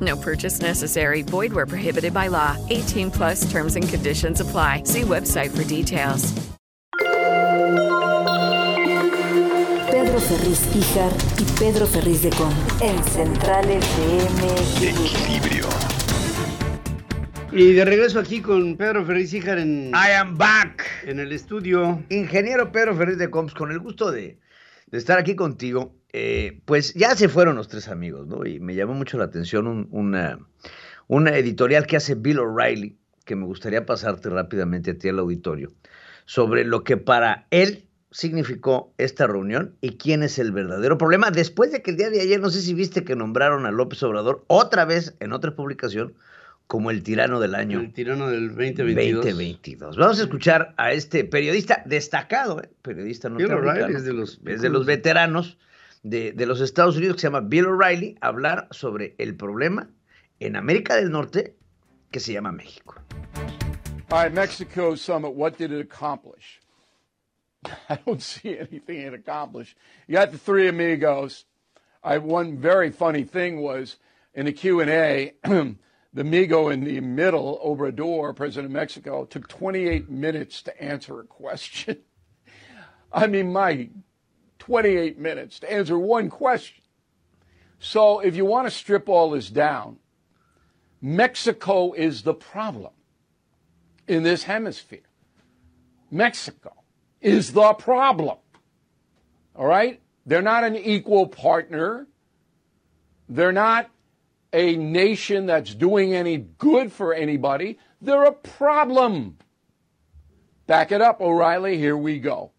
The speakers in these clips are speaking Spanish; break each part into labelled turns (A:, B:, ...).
A: No purchase necessary. Void where prohibited by law. 18 plus terms and conditions apply. See website for details.
B: Pedro Ferriz Híjar y Pedro Ferriz de Con. En Centrales de
C: Equilibrio. Y de regreso aquí con Pedro Ferriz Híjar en...
D: I am back.
C: En el estudio.
D: Ingeniero Pedro Ferriz de Coms, con el gusto de, de estar aquí contigo. Eh, pues ya se fueron los tres amigos, ¿no? Y me llamó mucho la atención un, una, una editorial que hace Bill O'Reilly, que me gustaría pasarte rápidamente a ti al auditorio, sobre lo que para él significó esta reunión y quién es el verdadero problema. Después de que el día de ayer, no sé si viste que nombraron a López Obrador otra vez en otra publicación como el tirano del año.
C: El tirano del 2022.
D: 2022. Vamos a escuchar a este periodista destacado, ¿eh? periodista norteamericano,
C: es de los,
D: es de los veteranos de, de los Estados Unidos, que se llama Bill O'Reilly, hablar sobre el problema en América del Norte que se llama México.
E: All right, Mexico summit, what did it accomplish? I don't see anything it accomplished. You got the three amigos. I, one very funny thing was in the Q&A, the amigo in the middle, Obrador, president of Mexico, took 28 minutes to answer a question. I mean, my 28 minutes to answer one question. So if you want to strip all this down, Mexico is the problem in this hemisphere. Mexico is the problem. All right? They're not an equal partner. They're not a nation that's doing any good for anybody. They're a problem. Back it up, O'Reilly. Here we go.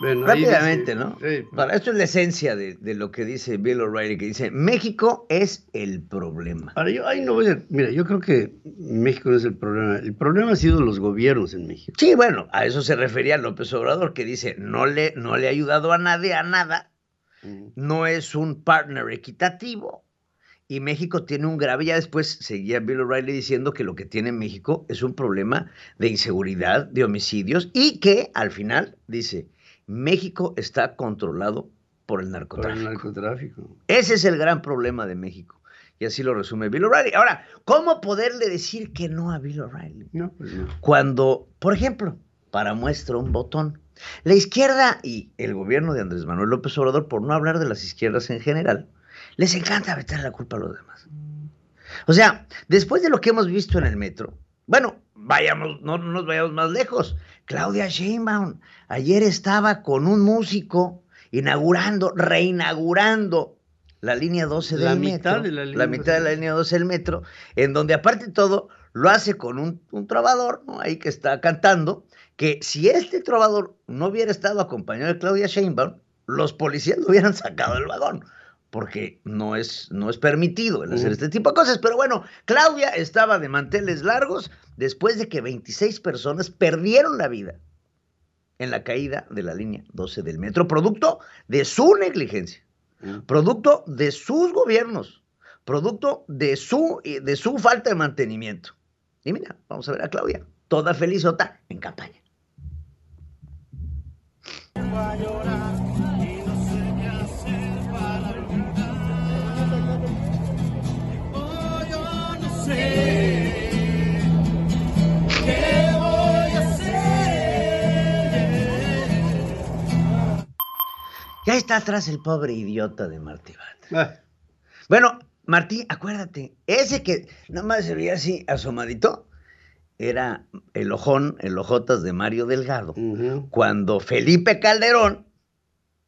D: Bueno, Rápidamente, ¿no? Sí. Para esto es la esencia de, de, lo que dice Bill O'Reilly, que dice, México es el problema.
C: Ahora, yo ahí no voy a... Mira, yo creo que México no es el problema. El problema ha sido los gobiernos en México.
D: Sí, bueno, a eso se refería López Obrador, que dice, no le, no le ha ayudado a nadie a nada, mm. no es un partner equitativo, y México tiene un grave, ya después seguía Bill O'Reilly diciendo que lo que tiene México es un problema de inseguridad, de homicidios, y que al final dice, México está controlado por el narcotráfico.
C: Por el narcotráfico.
D: Ese es el gran problema de México. Y así lo resume Bill O'Reilly. Ahora, ¿cómo poderle decir que no a Bill O'Reilly?
C: No, pues no.
D: Cuando, por ejemplo, para muestra un botón, la izquierda y el gobierno de Andrés Manuel López Obrador, por no hablar de las izquierdas en general, les encanta meter la culpa a los demás. O sea, después de lo que hemos visto en el metro, bueno, vayamos, no, no nos vayamos más lejos. Claudia Sheinbaum ayer estaba con un músico inaugurando, reinaugurando la línea 12 del metro.
C: De la, línea
D: la mitad de la línea 12 del metro, en donde aparte de todo lo hace con un, un trovador, ¿no? Ahí que está cantando, que si este trovador no hubiera estado acompañado de Claudia Sheinbaum, los policías lo hubieran sacado del vagón porque no es, no es permitido el hacer uh este tipo de cosas. Pero bueno, Claudia estaba de manteles largos después de que 26 personas perdieron la vida en la caída de la línea 12 del metro, producto de su negligencia, uh producto de sus gobiernos, producto de su, de su falta de mantenimiento. Y mira, vamos a ver a Claudia, toda felizota en campaña. Está atrás el pobre idiota de Martí Bat. Bueno, Martí, acuérdate, ese que nada más se veía así asomadito, era el ojón, el ojotas de Mario Delgado, cuando Felipe Calderón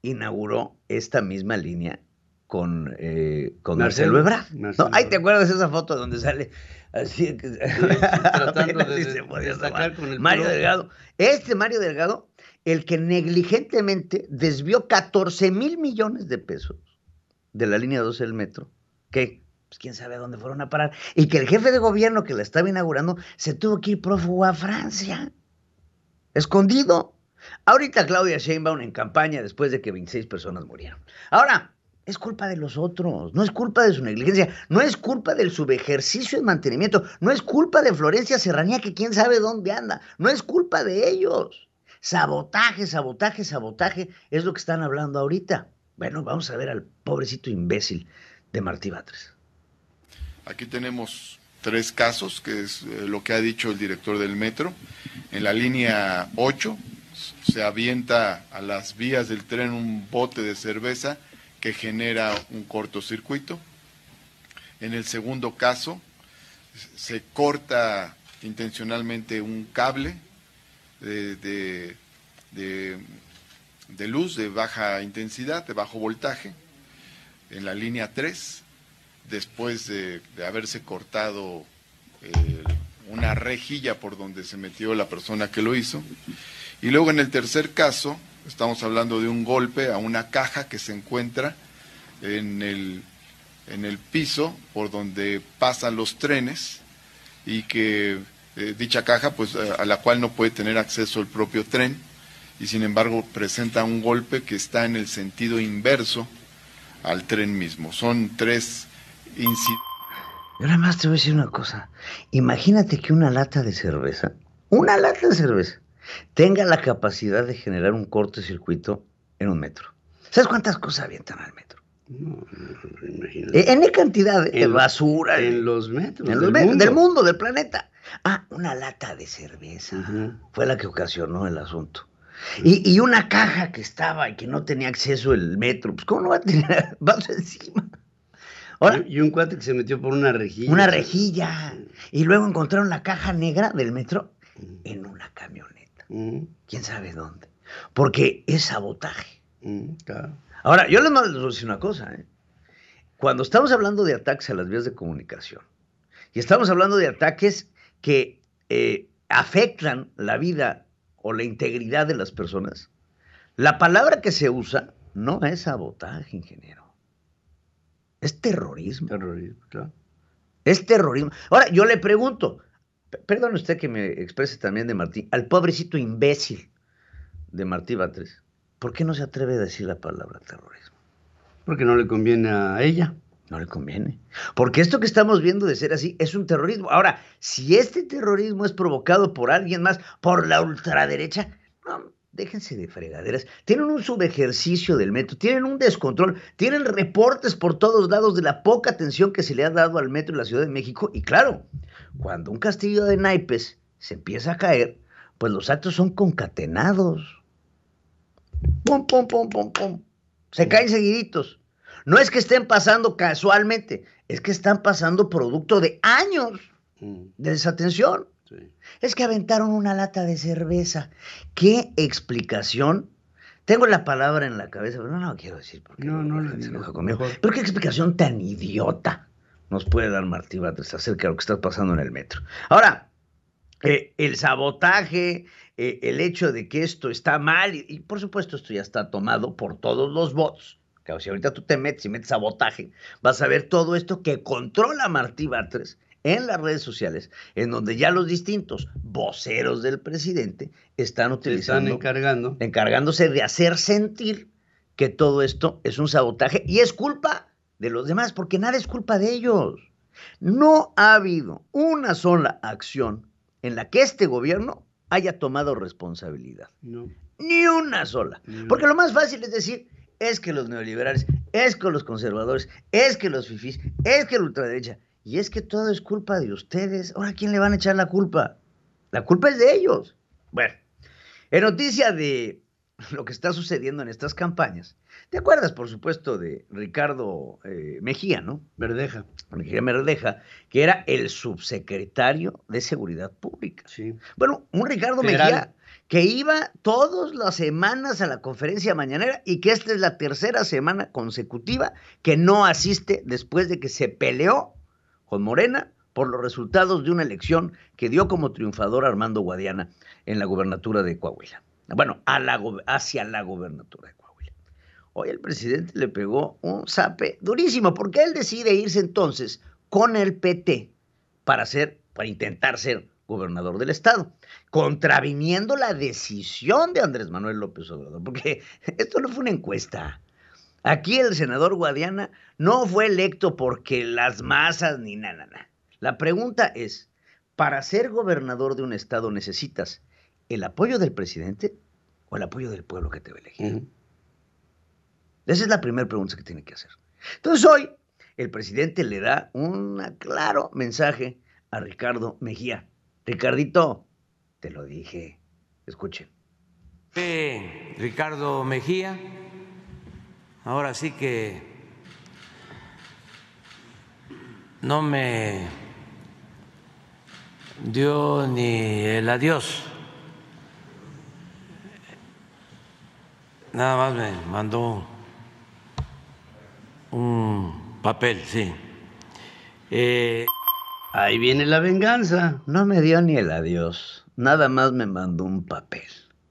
D: inauguró esta misma línea con, eh, con Marcelo, Marcelo Ebrard. ¿No? Ahí te acuerdas de esa foto donde sale así que, tratando de, de con el Mario Delgado. Este Mario Delgado, el que negligentemente desvió 14 mil millones de pesos de la línea 12 del metro, que pues quién sabe a dónde fueron a parar, y que el jefe de gobierno que la estaba inaugurando se tuvo que ir prófugo a Francia, escondido. Ahorita Claudia Sheinbaum en campaña después de que 26 personas murieron. Ahora, es culpa de los otros, no es culpa de su negligencia, no es culpa del subejercicio y mantenimiento, no es culpa de Florencia Serranía que quién sabe dónde anda, no es culpa de ellos. Sabotaje, sabotaje, sabotaje es lo que están hablando ahorita. Bueno, vamos a ver al pobrecito imbécil de Martí Batres.
F: Aquí tenemos tres casos, que es eh, lo que ha dicho el director del metro. En la línea 8 se avienta a las vías del tren un bote de cerveza que genera un cortocircuito. En el segundo caso, se corta intencionalmente un cable de, de, luz de baja intensidad, de bajo voltaje, en la línea 3, después de, haberse cortado eh, una rejilla por donde se metió la persona que lo hizo. Y luego en el tercer caso, Estamos hablando de un golpe a una caja que se encuentra en el, en el piso por donde pasan los trenes y que eh, dicha caja, pues a la cual no puede tener acceso el propio tren y sin embargo presenta un golpe que está en el sentido inverso al tren mismo. Son tres incidentes.
D: Yo nada más te voy a decir una cosa. Imagínate que una lata de cerveza, una lata de cerveza, tenga la capacidad de generar un cortocircuito en un metro. ¿Sabes cuántas cosas avientan al metro? No, imagínate. En cantidad de basura.
C: En los metros.
D: del, mundo. del, mundo. del planeta. Ah, una lata de cerveza. Fue la que ocasionó el asunto. Y, una caja que estaba y que no tenía acceso el metro. Pues, ¿cómo no va a tener? Vas encima.
C: y un cuate que se metió por una rejilla.
D: Una rejilla. Y luego encontraron la caja negra del metro en una camioneta. ¿Quién sabe dónde? Porque es sabotaje. Ahora, yo les, voy a decir una cosa. ¿eh? Cuando estamos hablando de ataques a las vías de comunicación y estamos hablando de ataques que eh, afectan la vida o la integridad de las personas, la palabra que se usa no es sabotaje, ingeniero. Es terrorismo.
C: Terrorismo, claro.
D: Es terrorismo. Ahora, yo le pregunto, Perdone usted que me exprese también de Martí, al pobrecito imbécil de Martí Batres, ¿por qué no se atreve a decir la palabra terrorismo?
C: Porque no le conviene a ella.
D: No le conviene. Porque esto que estamos viendo de ser así es un terrorismo. Ahora, si este terrorismo es provocado por alguien más, por la ultraderecha, déjense de fregaderas. Tienen un subejercicio del metro, tienen un descontrol, tienen reportes por todos lados de la poca atención que se le ha dado al metro en la Ciudad de México. Y claro, cuando un castillo de naipes se empieza a caer, pues los actos son concatenados. Pum, pum, pum, pum, pum. Se caen seguiditos. No es que estén pasando casualmente, es que están pasando producto de años mm. de desatención. Es que aventaron una lata de cerveza. ¿Qué explicación? Tengo la palabra en la cabeza, pero no lo quiero decir porque no, no, lo enoja conmigo. Pero qué explicación tan idiota nos puede dar Martí Batres acerca de lo que está pasando en el metro. Ahora, eh, el sabotaje, eh, el hecho de que esto está mal, y, por supuesto esto ya está tomado por todos los bots. Claro, si ahorita tú te metes y metes sabotaje, vas a ver todo esto que controla Martí Batres en las redes sociales, en donde ya los distintos voceros del presidente están utilizando,
C: están encargando.
D: encargándose de hacer sentir que todo esto es un sabotaje y es culpa de los demás, porque nada es culpa de ellos. No ha habido una sola acción en la que este gobierno haya tomado responsabilidad. No. Ni una sola. Porque lo más fácil es decir, es que los neoliberales, es que los conservadores, es que los fifís, es que la ultraderecha, y es que todo es culpa de ustedes. Ahora, ¿a quién le van a echar la culpa? La culpa es de ellos. Bueno, en noticia de lo que está sucediendo en estas campañas. ¿Te acuerdas, por supuesto, de Ricardo eh, Mejía, ¿no?
C: Verdeja.
D: Mejía Verdeja, que era el subsecretario de Seguridad Pública.
C: Sí.
D: Bueno, un Ricardo
C: Federal.
D: Mejía que iba todas las semanas a la conferencia mañanera y que esta es la tercera semana consecutiva que no asiste después de que se peleó con Morena por los resultados de una elección que dio como triunfador Armando Guadiana en la gubernatura de Coahuila. Bueno, hacia la gubernatura de Coahuila. Hoy el presidente le pegó un zape durísimo porque él decide irse entonces con el PT para ser, para intentar ser gobernador del estado, contraviniendo la decisión de Andrés Manuel López Obrador, porque esto no fue una encuesta. Aquí el senador Guadiana no fue electo porque las masas ni nada, nada. La pregunta es, para ser gobernador de un estado necesitas el apoyo del presidente o el apoyo del pueblo que te va a elegir. Esa es la primera pregunta que tiene que hacer. Entonces hoy el presidente le da un claro mensaje a Ricardo Mejía. Ricardito, te lo dije. Escuchen.
G: Ricardo Mejía, ahora sí que no me dio ni el adiós, nada más me mandó un papel, sí. Eh,
C: Ahí viene la venganza.
D: No me dio ni el adiós. Nada más me mandó un papel.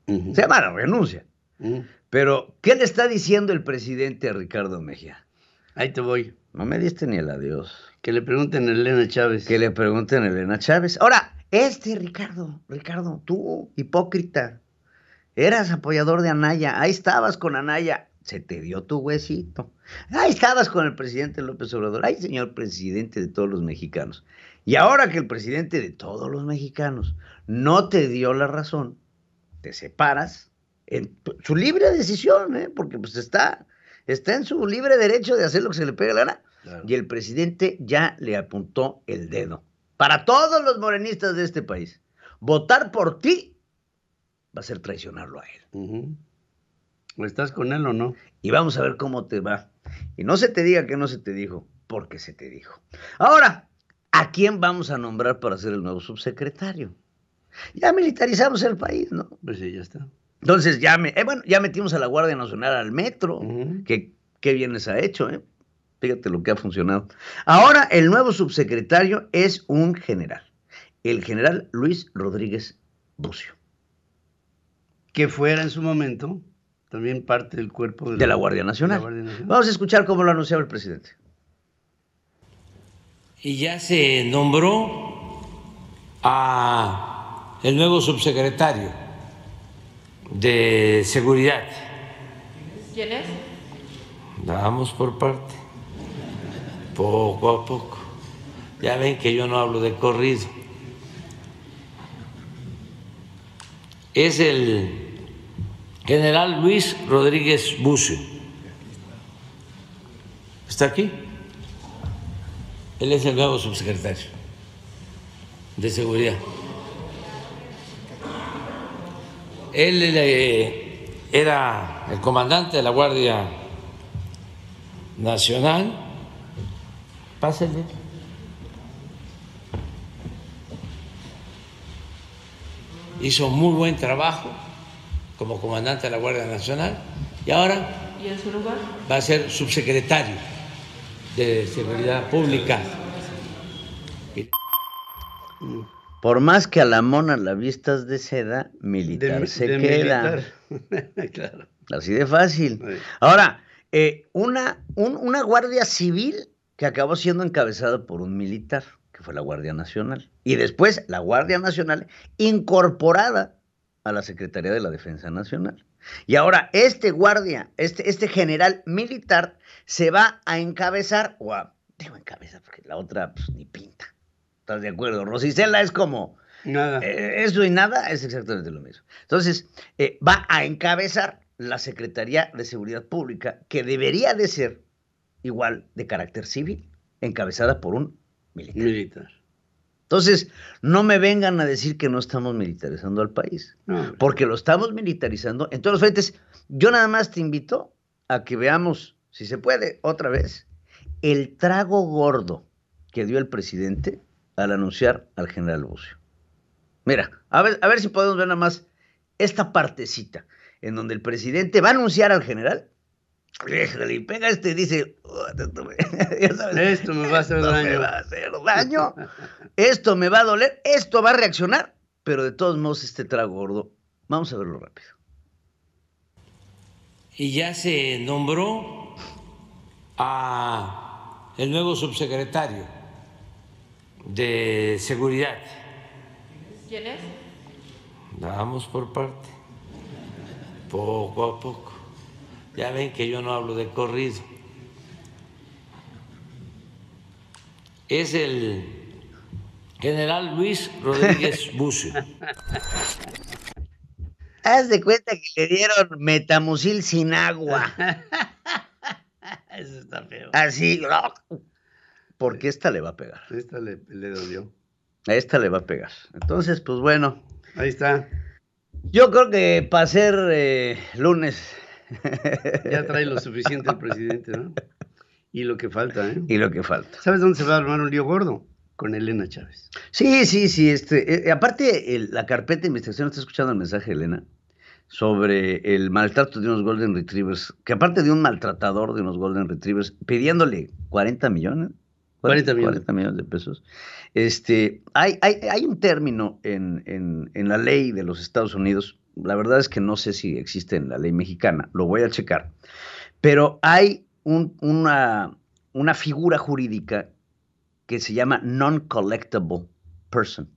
D: Se llama la renuncia. Pero, ¿qué le está diciendo el presidente a Ricardo Mejía?
C: Ahí te voy.
D: No me diste ni el adiós.
C: Que le pregunten a Elena Chávez.
D: Que le pregunten a Elena Chávez. Ahora, este Ricardo, Ricardo, tú, hipócrita, eras apoyador de Anaya, ahí estabas con Anaya, se te dio tu huesito. Ahí estabas con el presidente López Obrador, ay señor presidente de todos los mexicanos. Y ahora que el presidente de todos los mexicanos no te dio la razón, te separas en tu- su libre decisión, ¿eh? porque pues está, está en su libre derecho de hacer lo que se le pegue la gana.
C: Claro.
D: Y el presidente ya le apuntó el dedo. Para todos los morenistas de este país, votar por ti va a ser traicionarlo a él.
C: Ujú. ¿O estás con él o no?
D: Y vamos a ver cómo te va. Y no se te diga que no se te dijo, porque se te dijo. Ahora, ¿a quién vamos a nombrar para ser el nuevo subsecretario? Ya militarizamos el país, ¿no?
C: Pues sí, ya está.
D: Entonces ya, me, eh, bueno, ya metimos a la Guardia Nacional al metro, que qué bien les ha hecho, ¿eh? Fíjate lo que ha funcionado. Ahora el nuevo subsecretario es un general, el general Luis Rodríguez Bucio,
C: Que fuera en su momento también parte del cuerpo de,
D: de la Guardia Nacional.
C: de la Guardia Nacional.
D: Vamos a escuchar cómo lo anunciaba el presidente.
G: y ya se nombró a el nuevo subsecretario de seguridad.
H: ¿Quién es?
G: Vamos por parte, poco a poco. Ya ven que yo no hablo de corrido. Es el general Luis Rodríguez Bucio. ¿Está aquí? Él es el nuevo subsecretario de seguridad. Él eh, era el comandante de la Guardia Nacional. Pásenle. Hizo muy buen trabajo como comandante de la Guardia Nacional y ahora
H: ¿Y en su lugar?
G: va a ser subsecretario de Seguridad Pública.
D: Por más que a la mona la vistas de seda, militar
C: De-
D: se
C: de
D: queda.
C: militar. claro.
D: Así de fácil.
C: Sí.
D: Ahora, eh, una, un- una guardia civil que acabó siendo encabezada por un militar, que fue la Guardia Nacional. Y después la Guardia Nacional incorporada a la Secretaría de la Defensa Nacional. Y ahora este guardia, este, este general militar, se va a encabezar, o a, digo encabezar, porque la otra pues, ni pinta. ¿Estás de acuerdo? Rosicela es como,
C: Nada.
D: eh, eso y nada es exactamente lo mismo. Entonces, eh, va a encabezar la Secretaría de Seguridad Pública, que debería de ser igual de carácter civil, encabezada por un militar.
C: Militar.
D: Entonces, no me vengan a decir que no estamos militarizando al país,
C: No.
D: porque lo estamos militarizando en todos los frentes. Yo nada más te invito a que veamos, si se puede, otra vez, el trago gordo que dio el presidente al anunciar al general Bucio. Mira, a ver, a ver si podemos ver nada más esta partecita en donde el presidente va a anunciar al general. Y pega este y dice, "Oh, esto me, ya sabes,
C: Esto me va a hacer
D: esto me
C: daño".
D: va a hacer daño, esto me va a doler, esto va a reaccionar, pero de todos modos este trago gordo, vamos a verlo rápido.
G: y ya se nombró a el nuevo subsecretario de seguridad.
H: ¿Quién es?
G: Vamos por parte, poco a poco. Ya ven que yo no hablo de corrido. Es el general Luis Rodríguez Bucio.
D: Haz de cuenta que le dieron metamucil sin agua.
C: Eso está feo.
D: Así, porque esta le va a pegar.
C: Esta le, le dolió.
D: A esta le va a pegar. Entonces, pues bueno.
C: Ahí está.
D: Yo creo que para ser eh, lunes.
C: Ya trae lo suficiente el presidente, ¿no? Y lo que falta, ¿eh?
D: Y lo que falta.
C: ¿Sabes dónde se va a armar un lío gordo? Con Elena Chávez.
D: Sí, sí, sí. Este, eh, aparte, el- la carpeta de investigación está escuchando el mensaje Elena sobre el maltrato de unos Golden Retrievers, que aparte de un maltratador de unos Golden Retrievers, pidiéndole 40 millones.
C: 40 millones.
D: 40 millones de pesos. Este, hay, hay, hay un término en, en- en la ley de los Estados Unidos, la verdad es que no sé si existe en la ley mexicana, lo voy a checar, pero hay un- una, figura jurídica que se llama non-collectible person.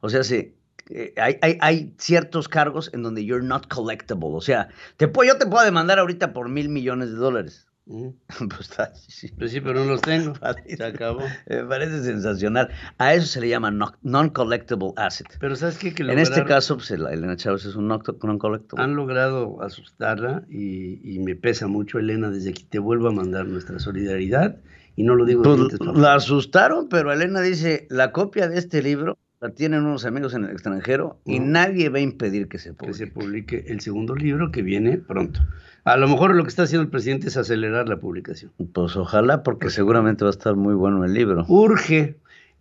D: O sea, se, eh, hay ciertos cargos en donde you're not collectible. O sea, te puedo, yo te puedo demandar ahorita por mil millones de dólares. pues está, sí.
C: Pues sí, pero no los tengo.
D: Parece-
C: Se acabó.
D: Me parece sensacional. A eso se le llama no- non-collectible asset.
C: Pero ¿sabes qué? Que
D: en este caso, pues, Elena Chávez es un non- non-collectible.
C: Han logrado asustarla y, y me pesa mucho, Elena, desde aquí te vuelvo a mandar nuestra solidaridad y no lo digo
D: Pues, la asustaron, pero Elena dice, la copia de este libro la tienen unos amigos en el extranjero y nadie va a impedir que se
C: que
D: publique.
C: se publique el segundo libro que viene pronto. A lo mejor lo que está haciendo el presidente es acelerar la publicación.
D: Pues ojalá, porque seguramente va a estar muy bueno el libro.
C: Urge.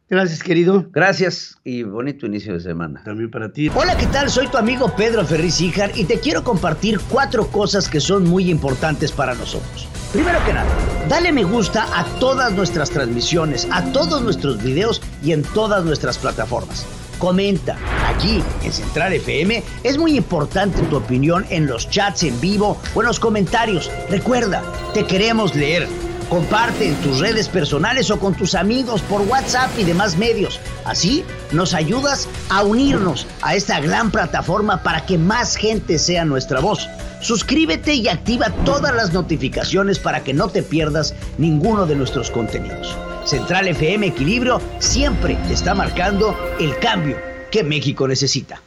C: Gracias, querido.
D: Gracias y bonito inicio de semana.
C: También para ti.
D: Hola, ¿qué tal? Soy tu amigo Pedro Ferriz Híjar y te quiero compartir cuatro cosas que son muy importantes para nosotros. Primero que nada, dale me gusta a todas nuestras transmisiones, a todos nuestros videos y en todas nuestras plataformas. Comenta, aquí en Central FM es muy importante tu opinión en los chats en vivo o en los comentarios. Recuerda, te queremos leer. Comparte en tus redes personales o con tus amigos por WhatsApp y demás medios. Así nos ayudas a unirnos a esta gran plataforma para que más gente sea nuestra voz. Suscríbete y activa todas las notificaciones para que no te pierdas ninguno de nuestros contenidos. Central FM Equilibrio siempre está marcando el cambio que México necesita.